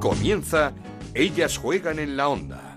Comienza Ellas juegan en la onda.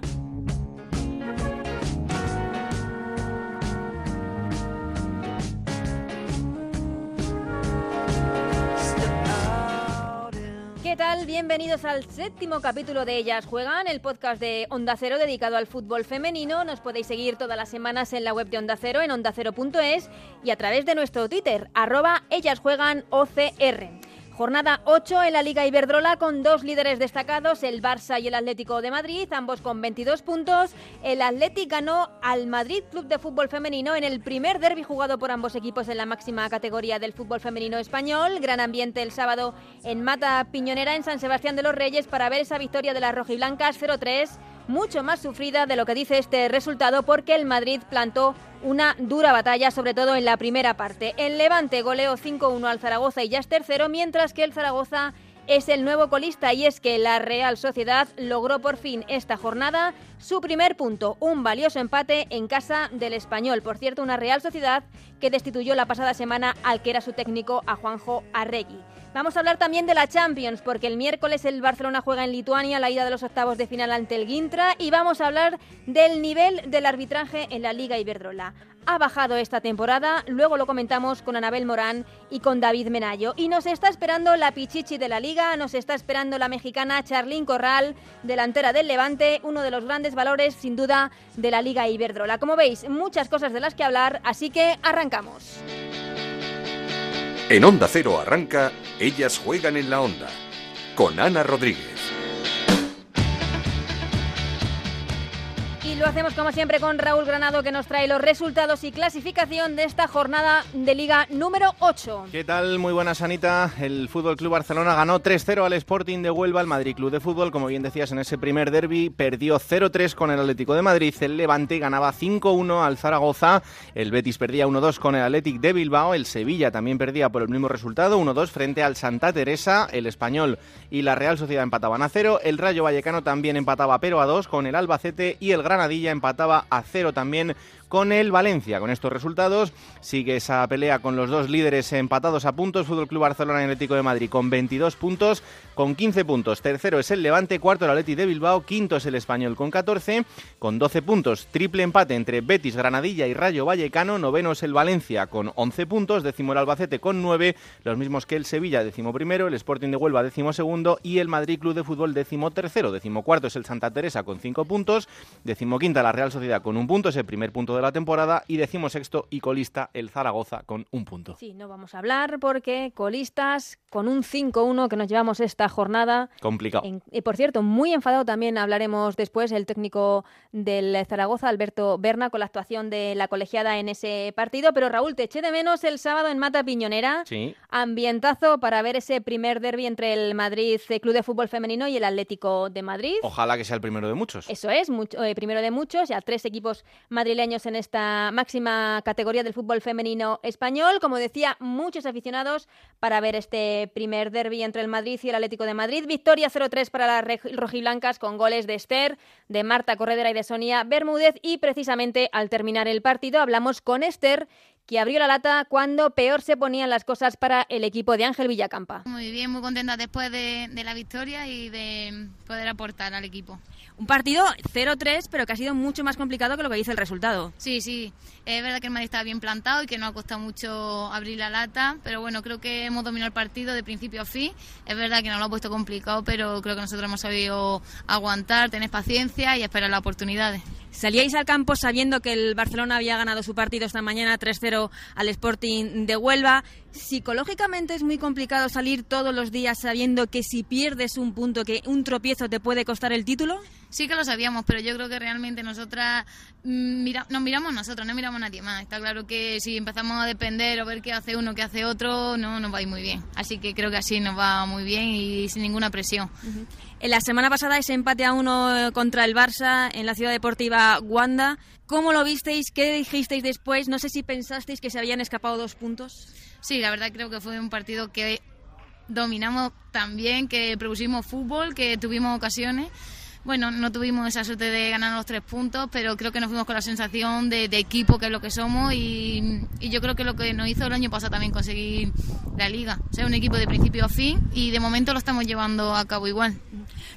¿Qué tal? Bienvenidos al séptimo capítulo de Ellas Juegan, el podcast de Onda Cero dedicado al fútbol femenino. Nos podéis seguir todas las semanas en la web de Onda Cero, en ondacero.es y a través de nuestro Twitter, arroba Ellas Juegan OCR. Jornada 8 en la Liga Iberdrola con dos líderes destacados, el Barça y el Atlético de Madrid, ambos con 22 puntos. El Atlético ganó al Madrid Club de Fútbol Femenino en el primer derby jugado por ambos equipos en la máxima categoría del fútbol femenino español. Gran ambiente el sábado en Mata Piñonera, en San Sebastián de los Reyes, para ver esa victoria de las rojiblancas 0-3 mucho más sufrida de lo que dice este resultado porque el Madrid plantó una dura batalla, sobre todo en la primera parte. El Levante goleó 5-1 al Zaragoza y ya es tercero, mientras que el Zaragoza es el nuevo colista y es que la Real Sociedad logró por fin esta jornada su primer punto, un valioso empate en casa del español. Por cierto, una Real Sociedad que destituyó la pasada semana al que era su técnico, a Juanjo Arregui. Vamos a hablar también de la Champions, porque el miércoles el Barcelona juega en Lituania la ida de los octavos de final ante el Gintra y vamos a hablar del nivel del arbitraje en la Liga Iberdrola. Ha bajado esta temporada, luego lo comentamos con Anabel Morán y con David Menayo. Y nos está esperando la Pichichi de la Liga, nos está esperando la mexicana Charlín Corral, delantera del Levante, uno de los grandes valores sin duda de la Liga Iberdrola. Como veis, muchas cosas de las que hablar, así que arrancamos. En Onda Cero arranca Ellas juegan en la onda con Ana Rodríguez. Lo hacemos como siempre con Raúl Granado que nos trae los resultados y clasificación de esta jornada de Liga número 8. ¿Qué tal? Muy buenas, Anita. El Fútbol Club Barcelona ganó 3-0 al Sporting de Huelva, el Madrid Club de Fútbol, como bien decías en ese primer derby, perdió 0-3 con el Atlético de Madrid, el Levante ganaba 5-1 al Zaragoza, el Betis perdía 1-2 con el Athletic de Bilbao, el Sevilla también perdía por el mismo resultado, 1-2 frente al Santa Teresa, el Español y la Real Sociedad empataban a 0, el Rayo Vallecano también empataba pero a 2 con el Albacete y el Granadilla empataba a 0 también con el Valencia. Con estos resultados sigue esa pelea con los dos líderes empatados a puntos, Fútbol Club Barcelona y Atlético de Madrid con 22 puntos, con 15 puntos. Tercero es el Levante, cuarto el Atleti de Bilbao, quinto es el Español con 14, con 12 puntos. Triple empate entre Betis, Granadilla y Rayo Vallecano, noveno es el Valencia con 11 puntos, décimo el Albacete con 9, los mismos que el Sevilla, décimo primero, el Sporting de Huelva, décimo segundo y el Madrid Club de Fútbol, décimo tercero, décimo cuarto es el Santa Teresa con 5 puntos, décimo quinta la Real Sociedad con un punto, es el primer punto de la temporada y decimosexto y colista el Zaragoza con un punto. Sí, no vamos a hablar porque colistas con un 5-1 que nos llevamos esta jornada. Complicado. En- y por cierto, muy enfadado también hablaremos después el técnico del Zaragoza, Alberto Berna, con la actuación de la colegiada en ese partido. Pero Raúl, te eché de menos el sábado en Mata Piñonera. Sí. Ambientazo para ver ese primer derby entre el Madrid eh, Club de Fútbol Femenino y el Atlético de Madrid. Ojalá que sea el primero de muchos. Eso es, mucho- eh, primero de muchos, ya tres equipos madrileños en esta máxima categoría del fútbol femenino español. Como decía, muchos aficionados para ver este primer derby entre el Madrid y el Atlético de Madrid. Victoria 0-3 para las rojiblancas con goles de Esther, de Marta Corredera y de Sonia Bermúdez. Y precisamente al terminar el partido hablamos con Esther, que abrió la lata cuando peor se ponían las cosas para el equipo de Ángel Villacampa. Muy bien, muy contenta después de, de la victoria y de poder aportar al equipo. Un partido 0-3, pero que ha sido mucho más complicado que lo que dice el resultado. Sí, sí, es verdad que el Madrid estaba bien plantado y que nos ha costado mucho abrir la lata, pero bueno, creo que hemos dominado el partido de principio a fin. Es verdad que nos lo ha puesto complicado, pero creo que nosotros hemos sabido aguantar, tener paciencia y esperar las oportunidades. Salíais al campo sabiendo que el Barcelona había ganado su partido esta mañana 3-0 al Sporting de Huelva. Psicológicamente es muy complicado salir todos los días sabiendo que si pierdes un punto, que un tropiezo te puede costar el título. Sí que lo sabíamos, pero yo creo que realmente nosotras mm, mira, nos miramos nosotros, no miramos a nadie más. Está claro que si empezamos a depender o ver qué hace uno, qué hace otro, no nos va a ir muy bien. Así que creo que así nos va muy bien y sin ninguna presión. En la semana pasada ese empate a uno eh, contra el Barça en la ciudad deportiva Wanda. ¿Cómo lo visteis? ¿Qué dijisteis después? No sé si pensasteis que se habían escapado dos puntos. Sí, la verdad creo que fue un partido que dominamos también, que producimos fútbol, que tuvimos ocasiones. Bueno, no tuvimos esa suerte de ganar los tres puntos, pero creo que nos fuimos con la sensación de, de equipo, que es lo que somos, y, y yo creo que lo que nos hizo el año pasado también conseguir la liga. O sea, un equipo de principio a fin, y de momento lo estamos llevando a cabo igual.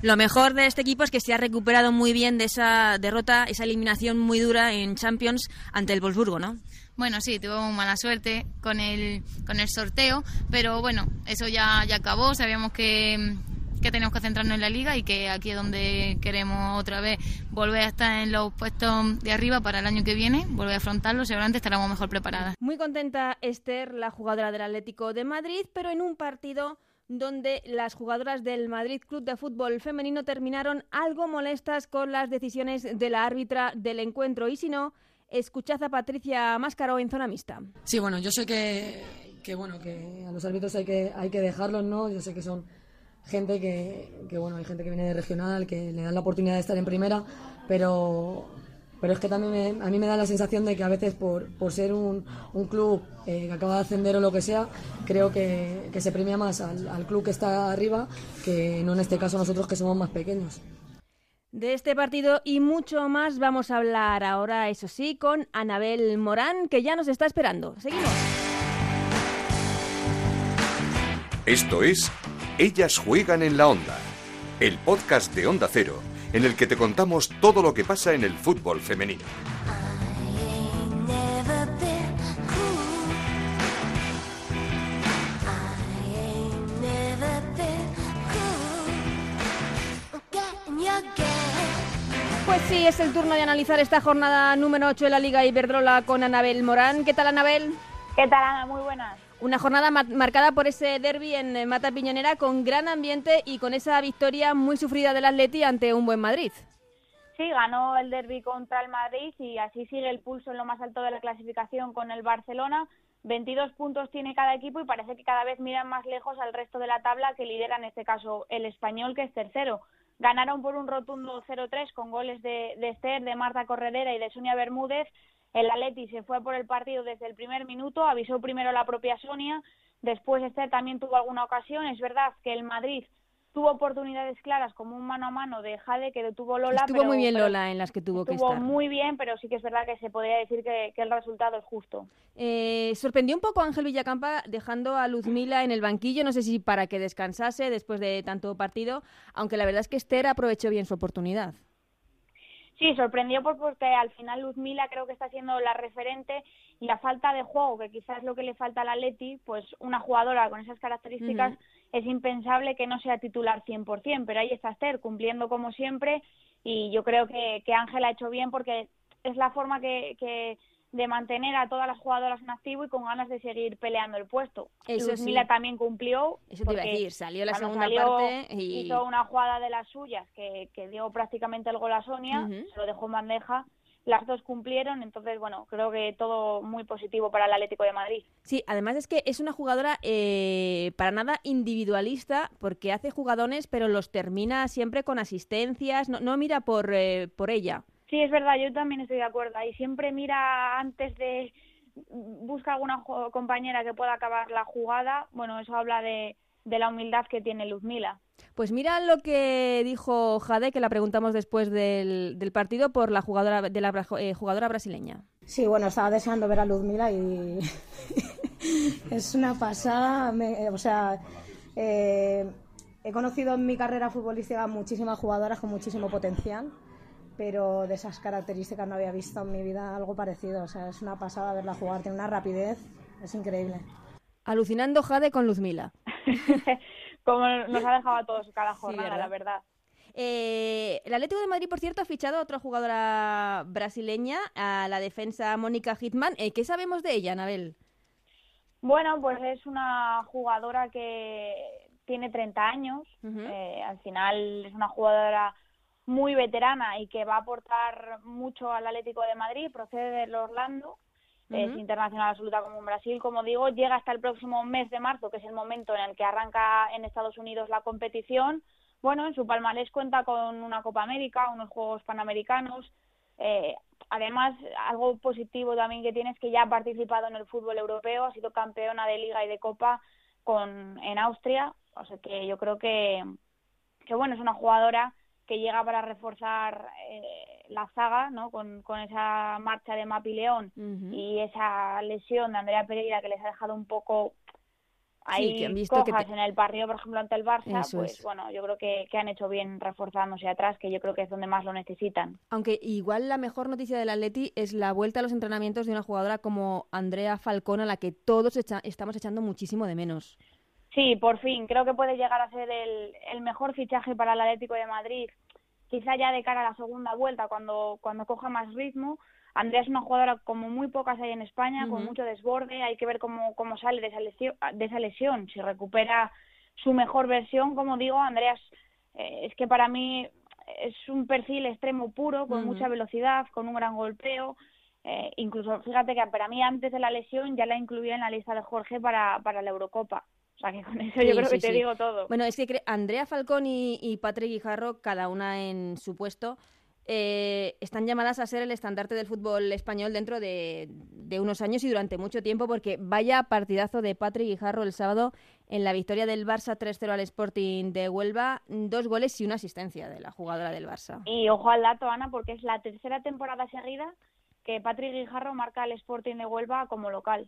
lo mejor de este equipo es que se ha recuperado muy bien de esa derrota, esa eliminación muy dura en Champions ante el Wolfsburgo, ¿no? Bueno, sí, tuvo mala suerte con el, con el sorteo, pero bueno, eso ya, ya acabó. Sabíamos que, que tenemos que centrarnos en la liga y que aquí es donde queremos otra vez volver a estar en los puestos de arriba para el año que viene, volver a afrontarlo, seguramente estaremos mejor preparadas. Muy contenta Esther, la jugadora del Atlético de Madrid, pero en un partido donde las jugadoras del Madrid Club de Fútbol Femenino terminaron algo molestas con las decisiones de la árbitra del encuentro y si no, Escuchad a Patricia Máscaro en zona mixta. Sí, bueno, yo sé que, que, bueno, que a los árbitros hay que, hay que dejarlos, ¿no? Yo sé que son gente que, que, bueno, hay gente que viene de regional, que le dan la oportunidad de estar en primera, pero, pero es que también a mí me da la sensación de que a veces por, por ser un, un club eh, que acaba de ascender o lo que sea, creo que, que se premia más al, al club que está arriba que no en este caso nosotros que somos más pequeños. De este partido y mucho más vamos a hablar ahora, eso sí, con Anabel Morán, que ya nos está esperando. Seguimos. Esto es Ellas juegan en la onda, el podcast de Onda Cero, en el que te contamos todo lo que pasa en el fútbol femenino. Pues sí, es el turno de analizar esta jornada número 8 de la Liga Iberdrola con Anabel Morán. ¿Qué tal, Anabel? ¿Qué tal, Ana? Muy buenas. Una jornada ma marcada por ese derby en Mata Piñonera con gran ambiente y con esa victoria muy sufrida del Atleti ante un buen Madrid. Sí, ganó el derby contra el Madrid y así sigue el pulso en lo más alto de la clasificación con el Barcelona. 22 puntos tiene cada equipo y parece que cada vez miran más lejos al resto de la tabla que lidera en este caso el español que es tercero. Ganaron por un rotundo 0-3 con goles de, de Esther, de Marta Corredera y de Sonia Bermúdez. El Atleti se fue por el partido desde el primer minuto, avisó primero la propia Sonia, después Esther también tuvo alguna ocasión. Es verdad que el Madrid tuvo oportunidades claras como un mano a mano de Jade que detuvo Lola. Estuvo pero, muy bien Lola en las que tuvo que estuvo estar. muy bien, pero sí que es verdad que se podría decir que, que el resultado es justo. Eh, sorprendió un poco a Ángel Villacampa dejando a Luzmila en el banquillo, no sé si para que descansase después de tanto partido, aunque la verdad es que Esther aprovechó bien su oportunidad. Sí, sorprendió por- porque al final Luzmila creo que está siendo la referente y la falta de juego, que quizás es lo que le falta al Atleti, pues una jugadora con esas características es impensable que no sea titular 100%, pero ahí está Esther cumpliendo como siempre y yo creo que, que Ángel ha hecho bien porque es la forma que, que de mantener a todas las jugadoras en activo y con ganas de seguir peleando el puesto. Eso Luzmila sí. también cumplió. Eso te iba a decir, salió la segunda salió, parte y... hizo una jugada de las suyas que, que dio prácticamente el gol a Sonia, se lo dejó en bandeja, las dos cumplieron, entonces bueno, creo que todo muy positivo para el Atlético de Madrid. Sí, además es que es una jugadora eh, para nada individualista porque hace jugadones pero los termina siempre con asistencias, no, no mira por, eh, por ella. Sí, es verdad, yo también estoy de acuerdo. Y siempre mira antes de busca alguna compañera que pueda acabar la jugada. Bueno, eso habla de, de la humildad que tiene Luzmila. Pues mira lo que dijo Jade, que la preguntamos después del, del partido por la jugadora de la bra- eh, jugadora brasileña. Sí, bueno, estaba deseando ver a Luzmila y es una pasada. me- o sea, eh, he conocido en mi carrera futbolística muchísimas jugadoras con muchísimo potencial, pero de esas características no había visto en mi vida algo parecido. O sea, es una pasada verla jugar, tiene una rapidez, es increíble. Alucinando Jade con Luzmila. Como nos ha dejado a todos cada jornada, ¿verdad? la verdad. Eh, el Atlético de Madrid, por cierto, ha fichado a otra jugadora brasileña, a la defensa Mónica Hitman. Eh, ¿Qué sabemos de ella, Anabel? Bueno, pues es una jugadora que tiene 30 años. Eh, al final es una jugadora muy veterana y que va a aportar mucho al Atlético de Madrid. Procede del Orlando. Es internacional absoluta como en Brasil, como digo, llega hasta el próximo mes de marzo, que es el momento en el que arranca en Estados Unidos la competición. Bueno, en su palmarés cuenta con una Copa América, unos Juegos Panamericanos. Eh, además, algo positivo también que tiene es que ya ha participado en el fútbol europeo, ha sido campeona de Liga y de Copa con en Austria, o sea que yo creo que, que bueno, es una jugadora que llega para reforzar eh, la zaga, ¿no? Con, con esa marcha de Mapi León y esa lesión de Andrea Pereira que les ha dejado un poco hay que han visto que cojas te- en el partido, por ejemplo, ante el Barça, Eso pues es. bueno, yo creo que, que han hecho bien reforzándose atrás, que yo creo que es donde más lo necesitan. Aunque igual la mejor noticia del Atleti es la vuelta a los entrenamientos de una jugadora como Andrea Falcón, a la que todos echa- estamos echando muchísimo de menos. Sí, por fin, creo que puede llegar a ser el, el mejor fichaje para el Atlético de Madrid, quizá ya de cara a la segunda vuelta, cuando, cuando coja más ritmo. Andrea es una jugadora como muy pocas hay en España, con mucho desborde, hay que ver cómo, cómo sale de esa, lesión, de esa lesión, si recupera su mejor versión, como digo, Andrea es, eh, es que para mí es un perfil extremo puro, con mucha velocidad, con un gran golpeo, eh, incluso fíjate que para mí antes de la lesión ya la incluía en la lista de Jorge para, para la Eurocopa. O sea que con eso Sí, yo creo sí, que te sí. digo todo. Bueno, es que Andrea Falcón y, y Patrick Guijarro, cada una en su puesto, eh, están llamadas a ser el estandarte del fútbol español dentro de, de unos años y durante mucho tiempo, porque vaya partidazo de Patrick Guijarro el sábado en la victoria del Barça 3-0 al Sporting de Huelva, dos goles y una asistencia de la jugadora del Barça. Y ojo al dato, Ana, porque es la tercera temporada seguida que Patrick Guijarro marca al Sporting de Huelva como local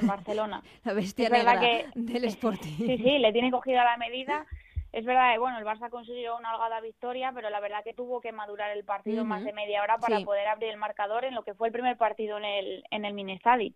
en Barcelona. La bestia Es negra que- del Sporting. Sí, sí, le tiene cogida la medida. Es verdad que, bueno, el Barça consiguió una holgada victoria, pero la verdad que tuvo que madurar el partido más de media hora para Sí. poder abrir el marcador en lo que fue el primer partido en el, en el Minestadi.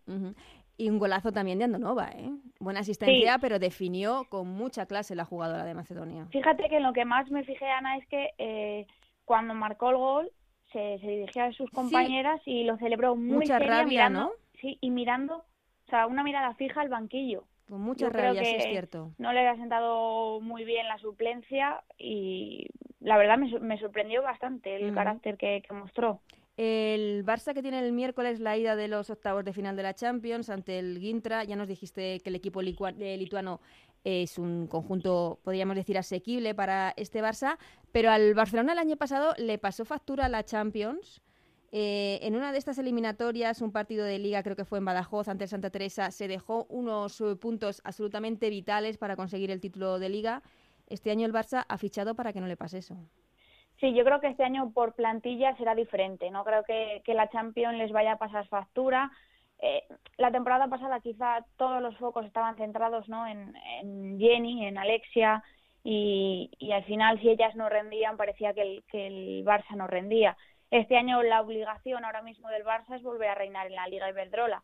Y un golazo también de Andonova, ¿eh? Buena asistencia, pero definió con mucha clase la jugadora de Macedonia. Fíjate que en lo que más me fijé, Ana, es que eh, cuando marcó el gol se, se dirigió a sus compañeras y lo celebró muy Mucha seria, rabia, mirando, ¿no? Sí, y mirando, o sea, una mirada fija al banquillo. Con mucha Yo creo rabia, sí es cierto. No le había sentado muy bien la suplencia y la verdad me, me sorprendió bastante el carácter que, que mostró. El Barça que tiene el miércoles la ida de los octavos de final de la Champions ante el Gintra. Ya nos dijiste que el equipo eh, lituano es un conjunto, podríamos decir, asequible para este Barça. Pero al Barcelona el año pasado le pasó factura a la Champions. Eh, en una de estas eliminatorias, un partido de liga, creo que fue en Badajoz ante Santa Teresa, se dejó unos eh, puntos absolutamente vitales para conseguir el título de liga. Este año el Barça ha fichado para que no le pase eso. Sí, yo creo que este año por plantilla será diferente. No creo que, que la Champions les vaya a pasar factura. Eh, la temporada pasada quizá todos los focos estaban centrados ¿no? en, en Jenny, en Alexia, y, y al final si ellas no rendían parecía que el, que el Barça no rendía. Este año la obligación ahora mismo del Barça es volver a reinar en la Liga Iberdrola.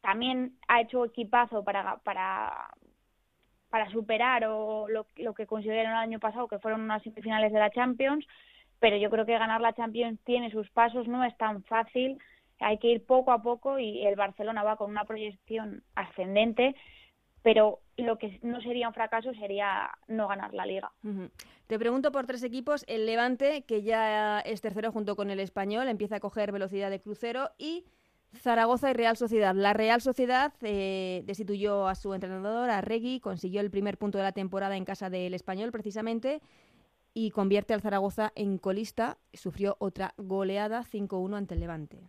También ha hecho equipazo para, para, para superar o lo, lo que consiguieron el año pasado, que fueron unas semifinales de la Champions, pero yo creo que ganar la Champions tiene sus pasos, no es tan fácil, hay que ir poco a poco y el Barcelona va con una proyección ascendente, pero lo que no sería un fracaso sería no ganar la liga. Te pregunto por tres equipos. El Levante, que ya es tercero junto con el Español, empieza a coger velocidad de crucero. Y Zaragoza y Real Sociedad. La Real Sociedad eh, destituyó a su entrenador, a Regui, consiguió el primer punto de la temporada en casa del Español, precisamente, y convierte al Zaragoza en colista. Sufrió otra goleada 5-1 ante el Levante.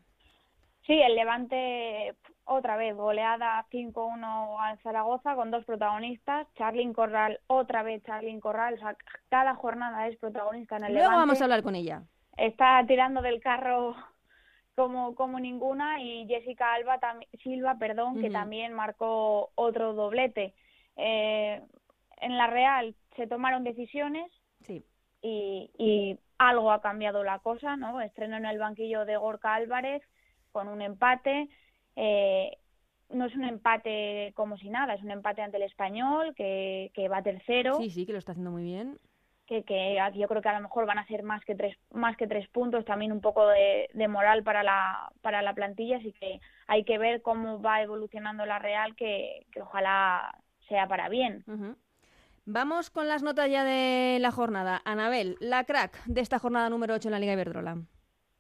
Sí, el Levante otra vez goleada 5-1 al Zaragoza con dos protagonistas, Charlyn Corral, otra vez Charlyn Corral, o sea, cada jornada es protagonista en el Luego Levante. vamos a hablar con ella. Está tirando del carro como, como ninguna y Jessica Alba Silva, perdón, que también marcó otro doblete. Eh, en la Real se tomaron decisiones Sí. y, y algo ha cambiado la cosa, ¿no? Estreno en el banquillo de Gorka Álvarez con un empate. Eh, no es un empate como si nada, es un empate ante el español que, que va tercero, Sí, sí, que lo está haciendo muy bien. que, que yo creo que a lo mejor van a ser más que tres, más que tres puntos, también un poco de, de moral para la, para la plantilla, así que hay que ver cómo va evolucionando la Real, que, que ojalá sea para bien. Ujú. Vamos con las notas ya de la jornada. Anabel, la crack de esta jornada número 8 en la Liga Iberdrola.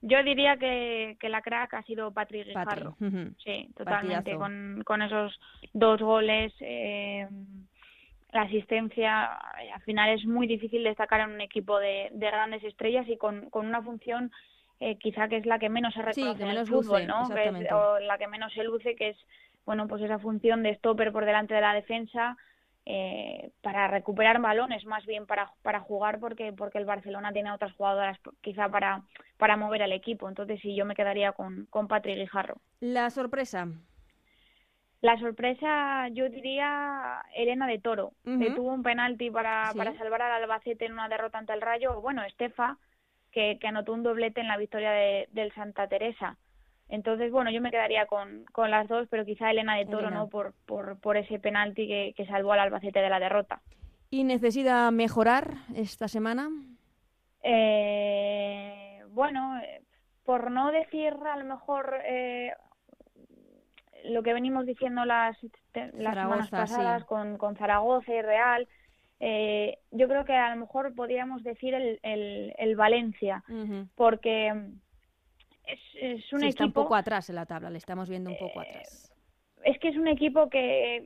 Yo diría que, que la crack ha sido Patrick Patri. Guijarro. Sí, totalmente. Con, con esos dos goles, eh, la asistencia, eh, al final es muy difícil destacar en un equipo de, de grandes estrellas y con, con una función eh, quizá que es la que menos se Sí, reconoce que en el fútbol, luce, ¿no? Que es- exactamente. o la que menos se luce, que es bueno pues esa función de stopper por delante de la defensa eh, para recuperar balones más bien para, para jugar porque porque el Barcelona tiene otras jugadoras quizá para para mover al equipo entonces sí yo me quedaría con con Patrick Guijarro La sorpresa. La sorpresa, yo diría Elena de Toro, que tuvo un penalti para, para salvar al Albacete en una derrota ante el Rayo. Bueno, Estefa, que, que anotó un doblete en la victoria de, del Santa Teresa. Entonces, bueno, yo me quedaría con, con las dos, pero quizá Elena de Toro, ¿no? Por, por, por ese penalti que, que salvó al Albacete de la derrota. ¿Y necesita mejorar esta semana? Eh, bueno, eh, por no decir a lo mejor eh, lo que venimos diciendo las, las semanas pasadas con, con Zaragoza y Real, eh, yo creo que a lo mejor podríamos decir el, el, el Valencia, porque es, es un sí, equipo... Está un poco atrás en la tabla, le estamos viendo un poco eh, atrás. Es que es un equipo que,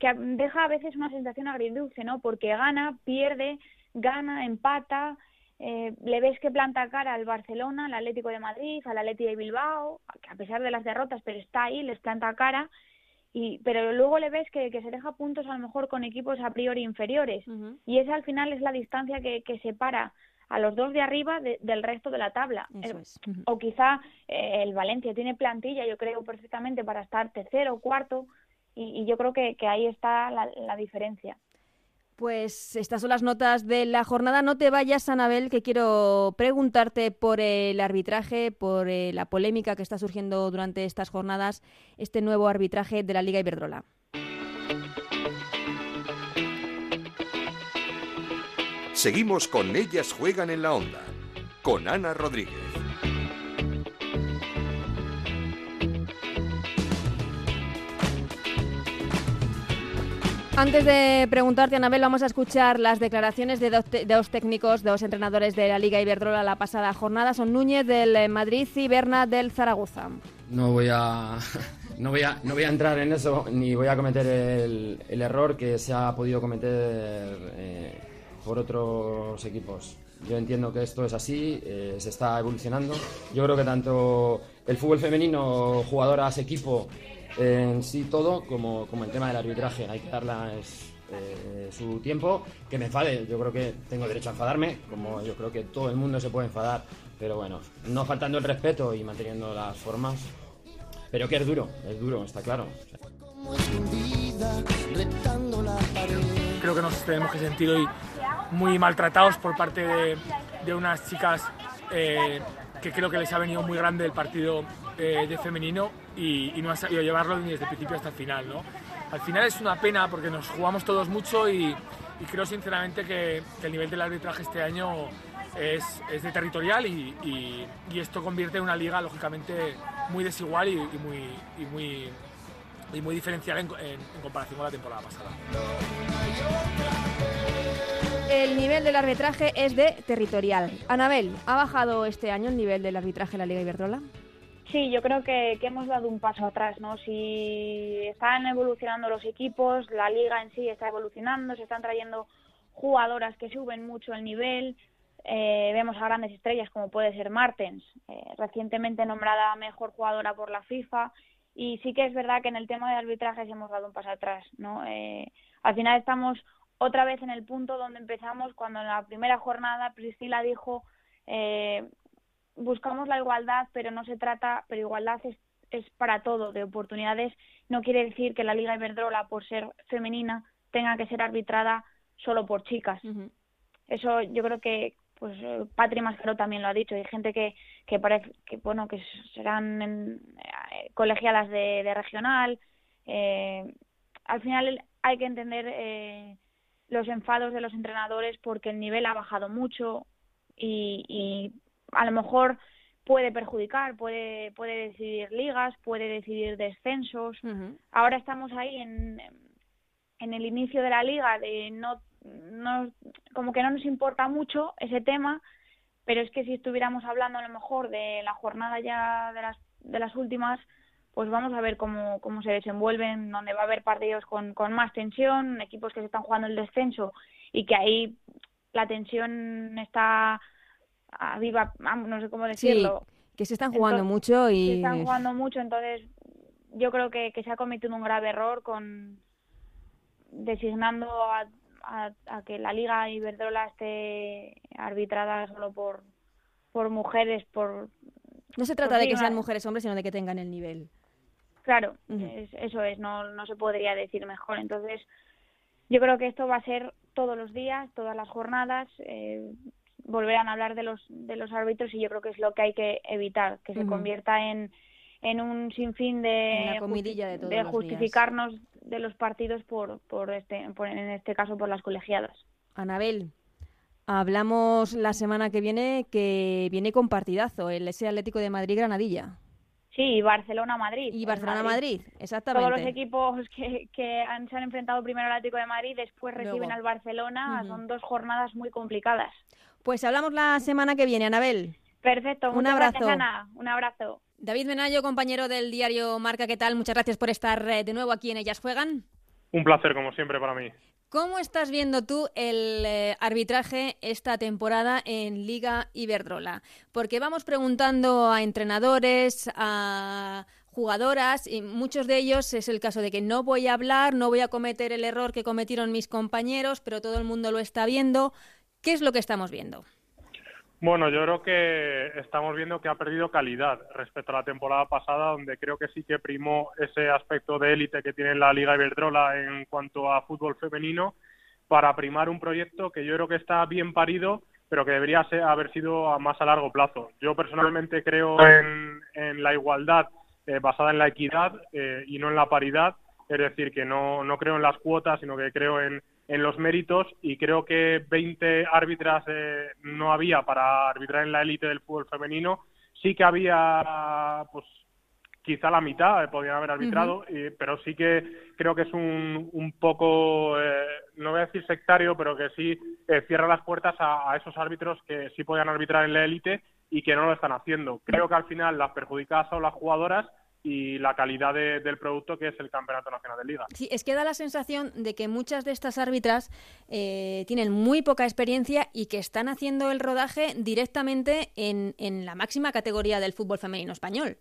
que deja a veces una sensación agridulce, ¿no? Porque gana, pierde, gana, empata, eh, le ves que planta cara al Barcelona, al Atlético de Madrid, al Atlético de Bilbao, que a pesar de las derrotas, pero está ahí, les planta cara, y, pero luego le ves que, que se deja puntos a lo mejor con equipos a priori inferiores, uh -huh. y esa al final es la distancia que, que separa a los dos de arriba de, del resto de la tabla. Eso es. -huh. O quizá eh, el Valencia tiene plantilla, yo creo perfectamente, para estar tercero o cuarto, y, y yo creo que, que ahí está la, la diferencia. Pues estas son las notas de la jornada. No te vayas, Anabel, que quiero preguntarte por el arbitraje, por eh, la polémica que está surgiendo durante estas jornadas, este nuevo arbitraje de la Liga Iberdrola. Seguimos con Ellas Juegan en la Onda, con Ana Rodríguez. Antes de preguntarte, Anabel, vamos a escuchar las declaraciones de dos, de dos, técnicos, de dos entrenadores de la Liga Iberdrola la pasada jornada. Son Núñez del Madrid y Berna del Zaragoza. No voy a, no voy a, no voy a entrar en eso, ni voy a cometer el, el error que se ha podido cometer eh, por otros equipos. Yo entiendo que esto es así, eh, se está evolucionando. Yo creo que tanto el fútbol femenino, jugadoras, equipo, en sí todo como, como el tema del arbitraje. Hay que darle eh, su tiempo, que me enfade. Yo creo que tengo derecho a enfadarme, como yo creo que todo el mundo se puede enfadar, pero bueno, no faltando el respeto y manteniendo las formas. Pero que es duro, es duro, está claro. Creo que nos tenemos que sentir hoy muy maltratados por parte de, unas chicas eh, que creo que les ha venido muy grande el partido eh, de femenino y, no han sabido llevarlo ni desde el principio hasta el final. ¿no? Al final es una pena porque nos jugamos todos mucho y, creo sinceramente que, el nivel del arbitraje este año es, es de territorial y, esto convierte en una liga lógicamente muy desigual y, muy, muy, muy diferencial en, en, en comparación con la temporada pasada. El nivel del arbitraje es de territorial. Anabel, ¿ha bajado este año el nivel del arbitraje en la Liga Iberdrola? Sí, yo creo que, que, hemos dado un paso atrás, ¿no? Si están evolucionando los equipos, la liga en sí está evolucionando, se están trayendo jugadoras que suben mucho el nivel, eh, vemos a grandes estrellas como puede ser Martens, eh, recientemente nombrada mejor jugadora por la FIFA, y sí que es verdad que en el tema de arbitrajes hemos dado un paso atrás, ¿no? Eh, al final estamos otra vez en el punto donde empezamos cuando en la primera jornada Priscila dijo eh, buscamos la igualdad pero no se trata pero igualdad es, es para todo de oportunidades. No quiere decir que la Liga Iberdrola por ser femenina tenga que ser arbitrada solo por chicas. Uh -huh. eso yo creo que pues Patri Mascaro también lo ha dicho. Hay gente que que parece que bueno que serán en, eh, colegiadas de, de regional. Eh, al final hay que entender eh, los enfados de los entrenadores porque el nivel ha bajado mucho y, y a lo mejor puede perjudicar, puede, puede decidir ligas, puede decidir descensos. Uh -huh. Ahora estamos ahí en, en el inicio de la liga, de no, no, como que no nos importa mucho ese tema, pero es que si estuviéramos hablando a lo mejor de la jornada ya de las, de las últimas, pues vamos a ver cómo, cómo se desenvuelven, donde va a haber partidos con, con más tensión, equipos que se están jugando el descenso y que ahí la tensión está a viva, no sé cómo decirlo. Sí, que se están jugando entonces, mucho y... Se están jugando mucho, entonces yo creo que, que se ha cometido un grave error con designando a, a, a que la Liga Iberdrola esté arbitrada solo por, por mujeres, por... No se trata de que sean mujeres hombres, sino de que tengan el nivel. Claro, eso es, no, no se podría decir mejor. Entonces, yo creo que esto va a ser todos los días, todas las jornadas. Eh, volverán a hablar de los, de los árbitros y yo creo que es lo que hay que evitar, que se convierta en, en un sinfín de, de, justificarnos de los partidos por, por este, en este caso por las colegiadas. Anabel, hablamos la semana que viene que viene con partidazo, el ese Atlético de Madrid-Granadilla. Sí, Barcelona-Madrid. Y Barcelona-Madrid, exactamente. Todos los equipos que, que han, se han enfrentado primero al Atlético de Madrid, después reciben al Barcelona. Son dos jornadas muy complicadas. Pues hablamos la semana que viene, Anabel. Perfecto, un abrazo. Un abrazo. David Menayo, compañero del diario Marca, ¿qué tal? Muchas gracias por estar eh, de nuevo aquí en Ellas Juegan. Un placer, como siempre, para mí. ¿Cómo estás viendo tú el eh, arbitraje esta temporada en Liga Iberdrola? Porque vamos preguntando a entrenadores, a jugadoras y muchos de ellos es el caso de que no voy a hablar, no voy a cometer el error que cometieron mis compañeros, pero todo el mundo lo está viendo. ¿Qué es lo que estamos viendo? Bueno, yo creo que estamos viendo que ha perdido calidad respecto a la temporada pasada, donde creo que sí que primó ese aspecto de élite que tiene la Liga Iberdrola en cuanto a fútbol femenino, para primar un proyecto que yo creo que está bien parido, pero que debería haber sido a más a largo plazo. Yo personalmente creo en, la igualdad eh, basada en la equidad eh, y no en la paridad, es decir, que no, no creo en las cuotas, sino que creo en, en los méritos y creo que 20 árbitras eh, no había para arbitrar en la élite del fútbol femenino. Sí que había, pues, quizá la mitad eh, podían haber arbitrado, pero sí que creo que es un, un poco, eh, no voy a decir sectario, pero que sí cierra las puertas a, a, esos árbitros que sí podían arbitrar en la élite y que no lo están haciendo. Creo que al final las perjudicadas son las jugadoras y la calidad del producto que es el Campeonato Nacional de Liga. Sí, es que da la sensación de que muchas de estas árbitras eh, tienen muy poca experiencia y que están haciendo el rodaje directamente en, en la máxima categoría del fútbol femenino español.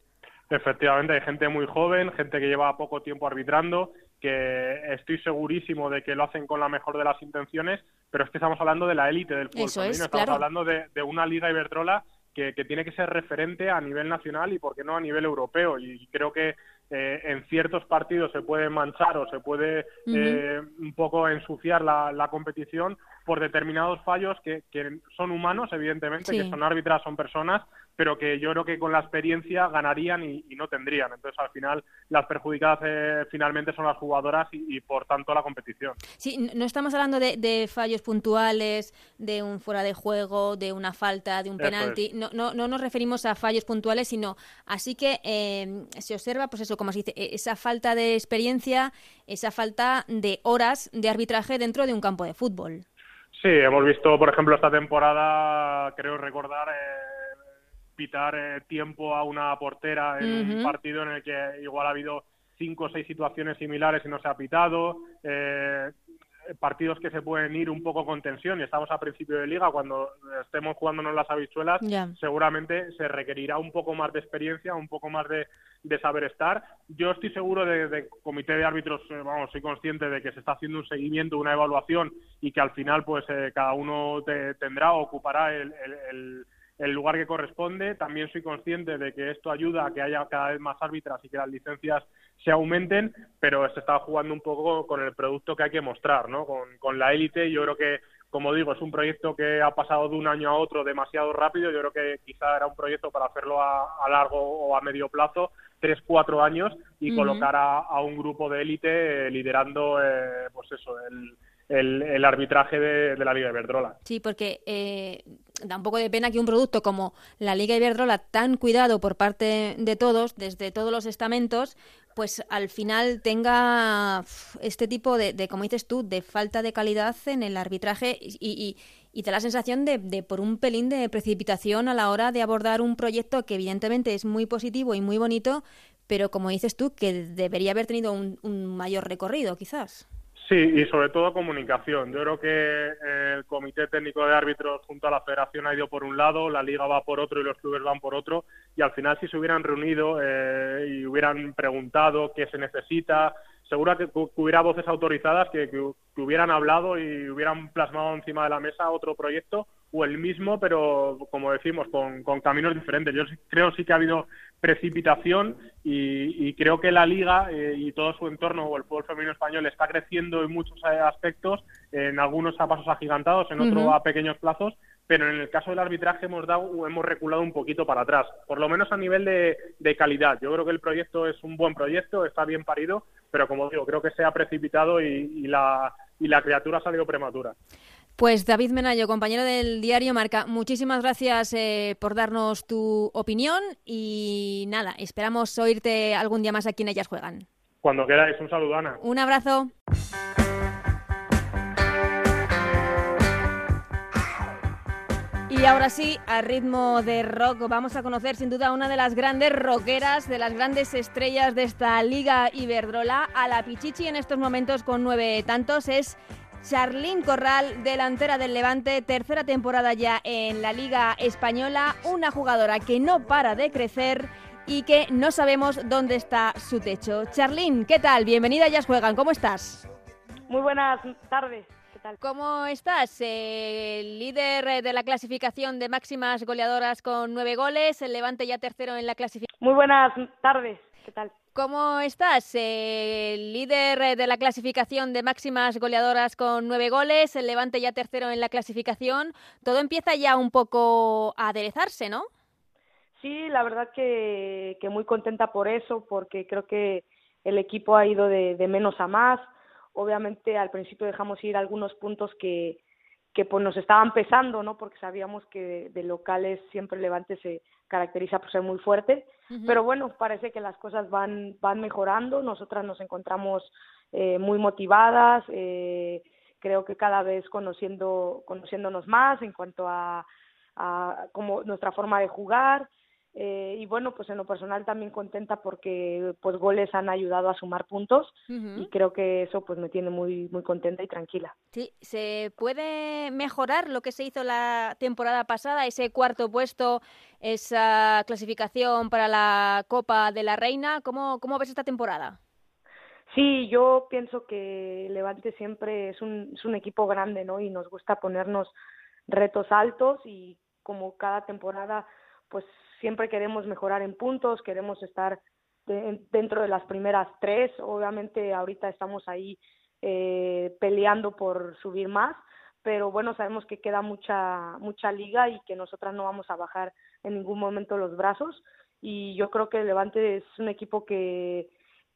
Efectivamente, hay gente muy joven, gente que lleva poco tiempo arbitrando, que estoy segurísimo de que lo hacen con la mejor de las intenciones, pero es que estamos hablando de la élite del fútbol femenino, estamos hablando de, de una liga Iberdrola que, tiene que ser referente a nivel nacional y, por qué no, a nivel europeo. Y creo que eh, en ciertos partidos se puede manchar o se puede eh, un poco ensuciar la, la, competición por determinados fallos que, que son humanos, evidentemente, que son árbitras, son personas, pero que yo creo que con la experiencia ganarían y, no tendrían. Entonces, al final, las perjudicadas eh, finalmente son las jugadoras y, por tanto, la competición. Sí, no estamos hablando de, fallos puntuales, de un fuera de juego, de una falta, de un penalti. No, no, no nos referimos a fallos puntuales, sino así que eh, se observa, pues eso, como se dice, e-, esa falta de experiencia, esa falta de horas de arbitraje dentro de un campo de fútbol. Sí, hemos visto, por ejemplo, esta temporada, creo recordar, eh, pitar eh, tiempo a una portera en un partido en el que igual ha habido cinco o seis situaciones similares y no se ha pitado. Eh, partidos que se pueden ir un poco con tensión y estamos a principio de liga cuando estemos jugándonos las habichuelas seguramente se requerirá un poco más de experiencia un poco más de, saber estar yo estoy seguro de, comité de árbitros eh, vamos soy consciente de que se está haciendo un seguimiento una evaluación y que al final pues eh, cada uno tendrá o ocupará el el lugar que corresponde. También soy consciente de que esto ayuda a que haya cada vez más árbitras y que las licencias se aumenten, pero se está jugando un poco con el producto que hay que mostrar, ¿no? Con, la élite. Yo creo que, como digo, es un proyecto que ha pasado de un año a otro demasiado rápido. Yo creo que quizá era un proyecto para hacerlo a, largo o a medio plazo, tres, cuatro años, y colocar a, un grupo de élite eh, liderando, eh, pues eso, el el, arbitraje de, la Liga Iberdrola. Sí, porque eh, da un poco de pena que un producto como la Liga Iberdrola, tan cuidado por parte de todos, desde todos los estamentos, pues al final tenga este tipo de, como dices tú, de falta de calidad en el arbitraje y, y, da la sensación de, de, por un pelín de precipitación a la hora de abordar un proyecto que evidentemente es muy positivo y muy bonito, pero como dices tú, que debería haber tenido un mayor recorrido, quizás. Sí, y sobre todo comunicación. Yo creo que el Comité Técnico de Árbitros junto a la Federación ha ido por un lado, la Liga va por otro y los clubes van por otro. Y al final, si se hubieran reunido eh, y hubieran preguntado qué se necesita, seguro que, hubiera voces autorizadas que, hubieran hablado y hubieran plasmado encima de la mesa otro proyecto o el mismo, pero como decimos, con, con caminos diferentes. Yo creo sí que ha habido precipitación y, creo que la liga eh, y todo su entorno o el fútbol femenino español está creciendo en muchos aspectos, en algunos a pasos agigantados, en otros a pequeños plazos, pero en el caso del arbitraje hemos dado, hemos reculado un poquito para atrás, por lo menos a nivel de, calidad. Yo creo que el proyecto es un buen proyecto, está bien parido, pero como digo, creo que se ha precipitado y, la, y la criatura ha salido prematura. Pues David Menayo, compañero del diario Marca, muchísimas gracias eh, por darnos tu opinión y nada, esperamos oírte algún día más aquí en Ellas Juegan. Cuando queráis, un saludo Ana. Un abrazo. Y ahora sí, a ritmo de rock, vamos a conocer sin duda una de las grandes rockeras, de las grandes estrellas de esta Liga Iberdrola, a la Pichichi en estos momentos con nueve tantos, es Charlín Corral, delantera del Levante, tercera temporada ya en la Liga Española, una jugadora que no para de crecer y que no sabemos dónde está su techo. Charlín, ¿qué tal? Bienvenida a Ellas Juegan, ¿cómo estás? Muy buenas tardes. ¿Qué tal? ¿Cómo estás? El líder de la clasificación de máximas goleadoras con nueve goles, el Levante ya tercero en la clasificación. Muy buenas tardes. ¿Qué tal? ¿Cómo estás? El líder de la clasificación de máximas goleadoras con nueve goles, el Levante ya tercero en la clasificación. Todo empieza ya un poco a aderezarse, ¿no? Sí, la verdad que, muy contenta por eso, porque creo que el equipo ha ido de, menos a más. Obviamente al principio dejamos ir algunos puntos que, que pues nos estaban pesando, ¿no? Porque sabíamos que de, locales siempre Levante se caracteriza por ser muy fuerte. Pero bueno, parece que las cosas van, van mejorando, nosotras nos encontramos eh, muy motivadas, eh, creo que cada vez conociendo, conociéndonos más en cuanto a, a como nuestra forma de jugar, eh, y bueno, pues en lo personal también contenta porque pues goles han ayudado a sumar puntos y creo que eso pues me tiene muy muy contenta y tranquila. Sí, se puede mejorar lo que se hizo la temporada pasada, ese cuarto puesto, esa clasificación para la Copa de la Reina. ¿Cómo, cómo ves esta temporada? Sí, yo pienso que Levante siempre es un, es un equipo grande, ¿no? Y nos gusta ponernos retos altos y como cada temporada pues siempre queremos mejorar en puntos, queremos estar dentro de las primeras tres. Obviamente ahorita estamos ahí eh, peleando por subir más, pero bueno, sabemos que queda mucha, mucha liga y que nosotras no vamos a bajar en ningún momento los brazos. Y yo creo que Levante es un equipo que,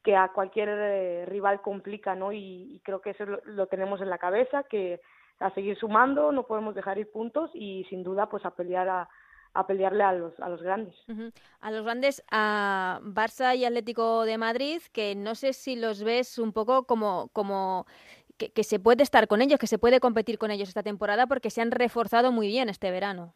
que a cualquier eh, rival complica, ¿no? Y, creo que eso lo, tenemos en la cabeza, que a seguir sumando, no podemos dejar ir puntos y sin duda pues a pelear a, a pelearle a los, a los grandes. A los grandes, a Barça y Atlético de Madrid, que no sé si los ves un poco como, como que, se puede estar con ellos, que se puede competir con ellos esta temporada porque se han reforzado muy bien este verano.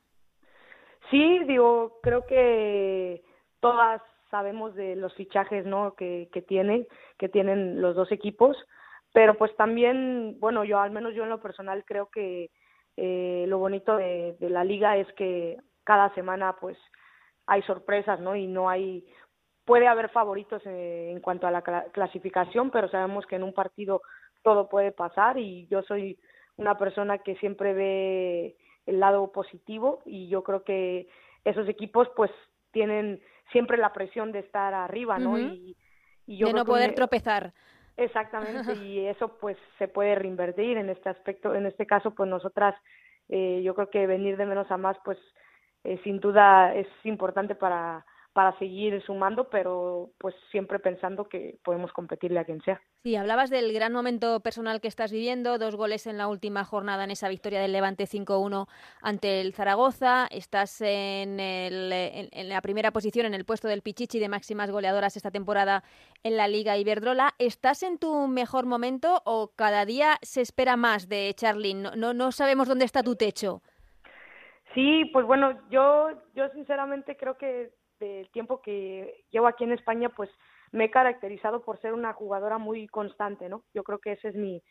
Sí, digo, creo que todas sabemos de los fichajes ¿no? que, que tienen, que tienen los dos equipos, pero pues también, bueno, yo al menos yo en lo personal creo que eh, lo bonito de, la liga es que cada semana pues hay sorpresas, ¿no? Y no hay, puede haber favoritos eh, en cuanto a la clasificación, pero sabemos que en un partido todo puede pasar y yo soy una persona que siempre ve el lado positivo y yo creo que esos equipos pues tienen siempre la presión de estar arriba, ¿no? y, yo de no poder tropezar. Exactamente, y eso pues se puede reinvertir en este aspecto, en este caso pues nosotras eh, yo creo que venir de menos a más pues eh, sin duda es importante para, para seguir sumando, pero pues siempre pensando que podemos competirle a quien sea. Sí, hablabas del gran momento personal que estás viviendo, dos goles en la última jornada en esa victoria del Levante 5-1 ante el Zaragoza, estás en, el, en, la primera posición en el puesto del Pichichi de máximas goleadoras esta temporada en la Liga Iberdrola. ¿Estás en tu mejor momento o cada día se espera más de Charlyn? No, no, no sabemos dónde está tu techo. Sí, pues bueno, yo, yo sinceramente creo que del tiempo que llevo aquí en España, pues me he caracterizado por ser una jugadora muy constante, ¿no? Yo creo que ese es mi,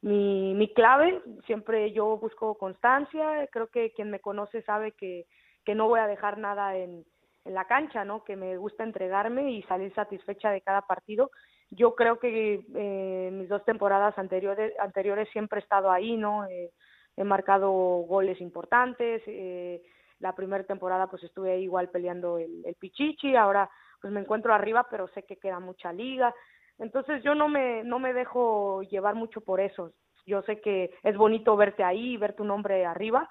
mi, mi clave, siempre yo busco constancia, creo que quien me conoce sabe que, que no voy a dejar nada en, en la cancha, ¿no? Que me gusta entregarme y salir satisfecha de cada partido. Yo creo que eh, mis dos temporadas anteriores, anteriores siempre he estado ahí, ¿no? Eh, he marcado goles importantes. Eh, la primera temporada pues estuve ahí igual peleando el, el Pichichi, ahora pues me encuentro arriba, pero sé que queda mucha liga. Entonces yo no me, no me dejo llevar mucho por eso. Yo sé que es bonito verte ahí, ver tu nombre arriba,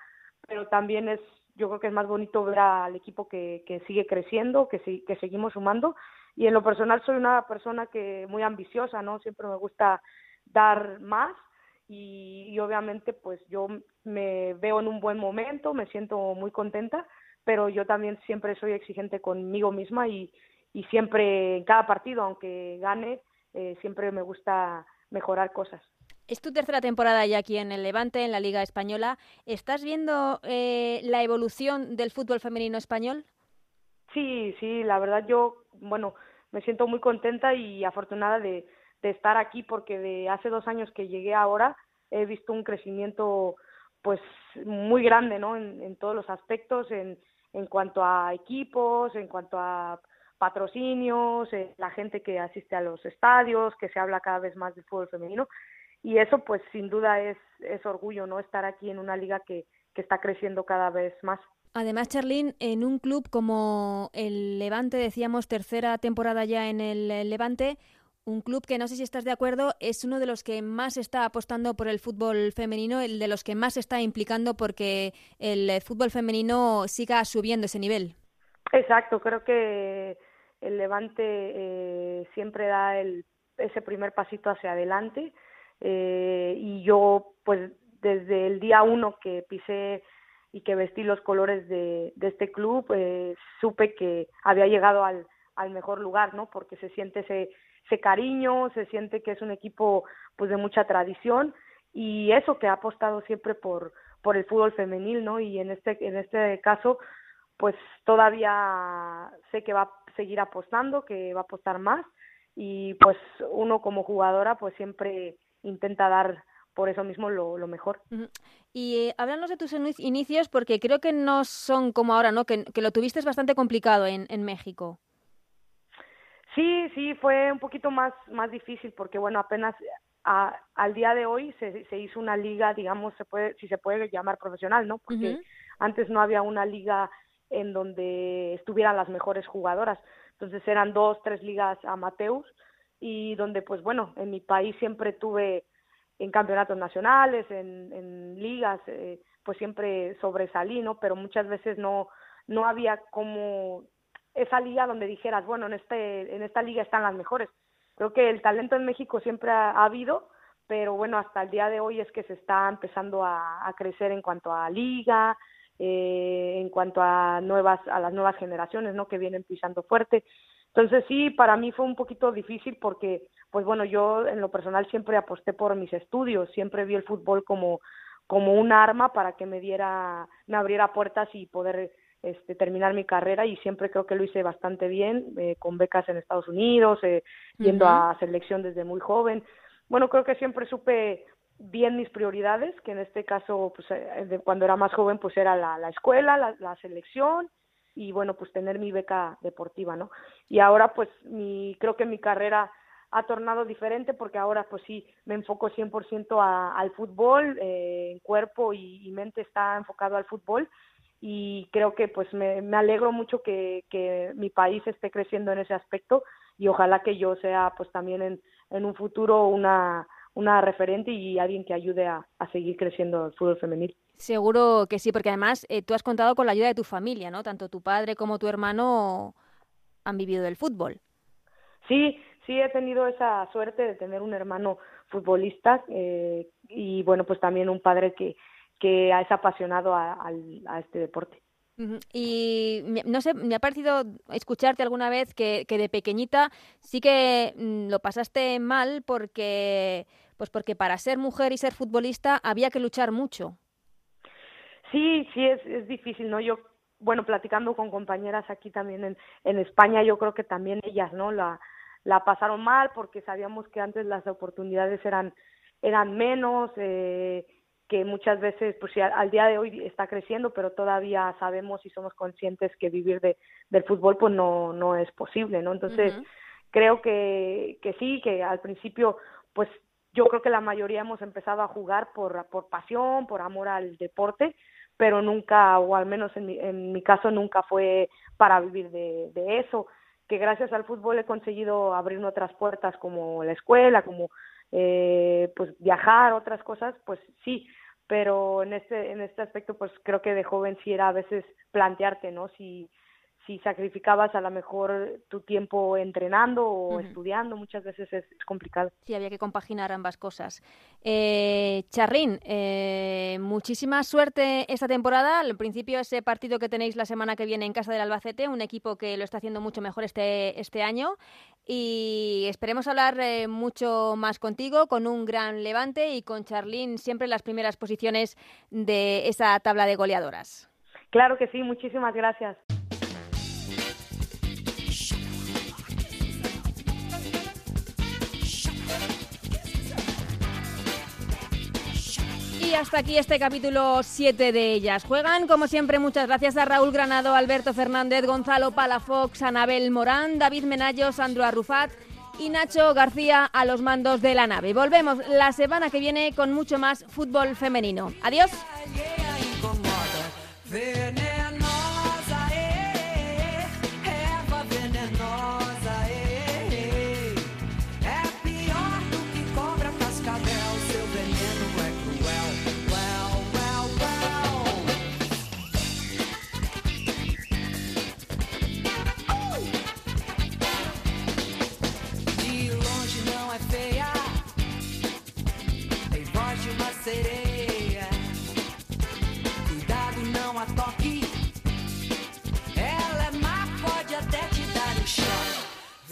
pero también es, yo creo que es más bonito ver al equipo que, que sigue creciendo, que, que seguimos sumando. Y en lo personal soy una persona que muy ambiciosa, ¿no? Siempre me gusta dar más y, obviamente pues yo me veo en un buen momento, me siento muy contenta, pero yo también siempre soy exigente conmigo misma y, y siempre en cada partido, aunque gane, eh, siempre me gusta mejorar cosas. Es tu tercera temporada ya aquí en el Levante, en la Liga Española. ¿Estás viendo eh, la evolución del fútbol femenino español? Sí, sí, la verdad yo, bueno, me siento muy contenta y afortunada de, de estar aquí porque de hace dos años que llegué ahora he visto un crecimiento pues muy grande, ¿no? En, en todos los aspectos, en, en cuanto a equipos, en cuanto a patrocinios, eh, la gente que asiste a los estadios, que se habla cada vez más de fútbol femenino y eso pues sin duda es, es orgullo, ¿no? Estar aquí en una liga que, que está creciendo cada vez más. Además, Charlín, en un club como el Levante, decíamos tercera temporada ya en el Levante, un club que no sé si estás de acuerdo, es uno de los que más está apostando por el fútbol femenino, el de los que más está implicando porque el fútbol femenino siga subiendo ese nivel. Exacto, creo que el Levante eh, siempre da el, ese primer pasito hacia adelante eh, y yo pues desde el día uno que pisé y que vestí los colores de, de este club eh, supe que había llegado al, al mejor lugar, ¿no? Porque se siente ese, ese cariño, se siente que es un equipo pues de mucha tradición y eso que ha apostado siempre por por el fútbol femenil, ¿no? Y en este en este caso pues todavía sé que va a seguir apostando, que va a apostar más y pues uno como jugadora pues siempre intenta dar por eso mismo lo, lo mejor. Y eh, háblanos de tus inicios porque creo que no son como ahora, ¿no? Que, lo tuviste bastante complicado en, en México. Sí, sí, fue un poquito más, más difícil porque, bueno, apenas a, al día de hoy se, se hizo una liga, digamos, se puede, si se puede llamar profesional, ¿no? Porque antes no había una liga en donde estuvieran las mejores jugadoras. Entonces eran dos, tres ligas amateurs y donde, pues bueno, en mi país siempre tuve en campeonatos nacionales, en, en ligas, eh, pues siempre sobresalí, ¿no? Pero muchas veces no, no había como esa liga donde dijeras, bueno, en, este, en esta liga están las mejores. Creo que el talento en México siempre ha, ha habido, pero bueno, hasta el día de hoy es que se está empezando a, a crecer en cuanto a liga, eh, en cuanto a nuevas a las nuevas generaciones no que vienen pisando fuerte entonces sí para mí fue un poquito difícil porque pues bueno yo en lo personal siempre aposté por mis estudios siempre vi el fútbol como como un arma para que me diera me abriera puertas y poder este, terminar mi carrera y siempre creo que lo hice bastante bien eh, con becas en Estados Unidos eh, yendo a selección desde muy joven bueno creo que siempre supe bien mis prioridades, que en este caso, pues eh, cuando era más joven, pues era la, la escuela, la, la, selección y bueno, pues tener mi beca deportiva, ¿no? Y ahora pues mi, creo que mi carrera ha tornado diferente porque ahora pues sí me enfoco 100% a, al fútbol, eh, cuerpo y, y, mente está enfocado al fútbol y creo que pues me, me alegro mucho que, que mi país esté creciendo en ese aspecto y ojalá que yo sea pues también en, en un futuro una una referente y alguien que ayude a, a seguir creciendo el fútbol femenil. Seguro que sí, porque además eh, tú has contado con la ayuda de tu familia, ¿no? Tanto tu padre como tu hermano han vivido del fútbol. Sí, sí he tenido esa suerte de tener un hermano futbolista eh, y bueno, pues también un padre que, que es apasionado a, a, a este deporte. Y no sé, me ha parecido escucharte alguna vez que, que de pequeñita sí que mm, lo pasaste mal porque, pues porque para ser mujer y ser futbolista había que luchar mucho. Sí, sí, es, es difícil, ¿no? Yo, bueno, platicando con compañeras aquí también en, en España, yo creo que también ellas, ¿no? La, la pasaron mal porque sabíamos que antes las oportunidades eran, eran menos, eh, que muchas veces, pues al, al, día de hoy está creciendo, pero todavía sabemos y somos conscientes que vivir de, del fútbol pues no, no es posible, ¿no? Entonces, uh -huh. creo que, que sí, que al principio, pues yo creo que la mayoría hemos empezado a jugar por, por pasión, por amor al deporte, pero nunca, o al menos en mi, en mi caso, nunca fue para vivir de, de eso, que gracias al fútbol he conseguido abrirme otras puertas como la escuela, como eh, pues viajar, otras cosas, pues sí, pero en este, en este aspecto pues creo que de joven sí era a veces plantearte, ¿no? Si, si sacrificabas a lo mejor tu tiempo entrenando o estudiando, muchas veces es, complicado. Sí, había que compaginar ambas cosas. Eh, Charrín, eh, muchísima suerte esta temporada. Al principio ese partido que tenéis la semana que viene en casa del Albacete, un equipo que lo está haciendo mucho mejor este, este año. Y esperemos hablar eh, mucho más contigo, con un gran levante y con Charlín siempre en las primeras posiciones de esa tabla de goleadoras. Claro que sí, muchísimas gracias. Y hasta aquí este capítulo 7 de ellas. Juegan, como siempre, muchas gracias a Raúl Granado, Alberto Fernández, Gonzalo Palafox, Anabel Morán, David Menayo, Sandro Arrufat y Nacho García a los mandos de la nave. Volvemos la semana que viene con mucho más fútbol femenino. Adiós.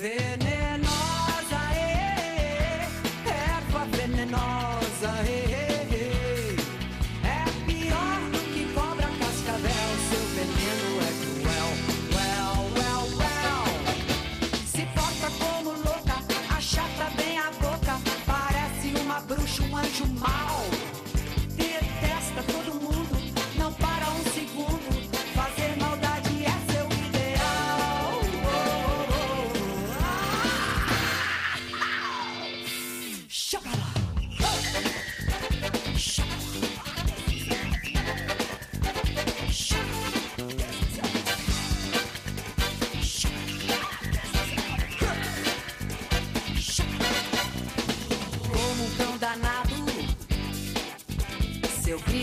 Then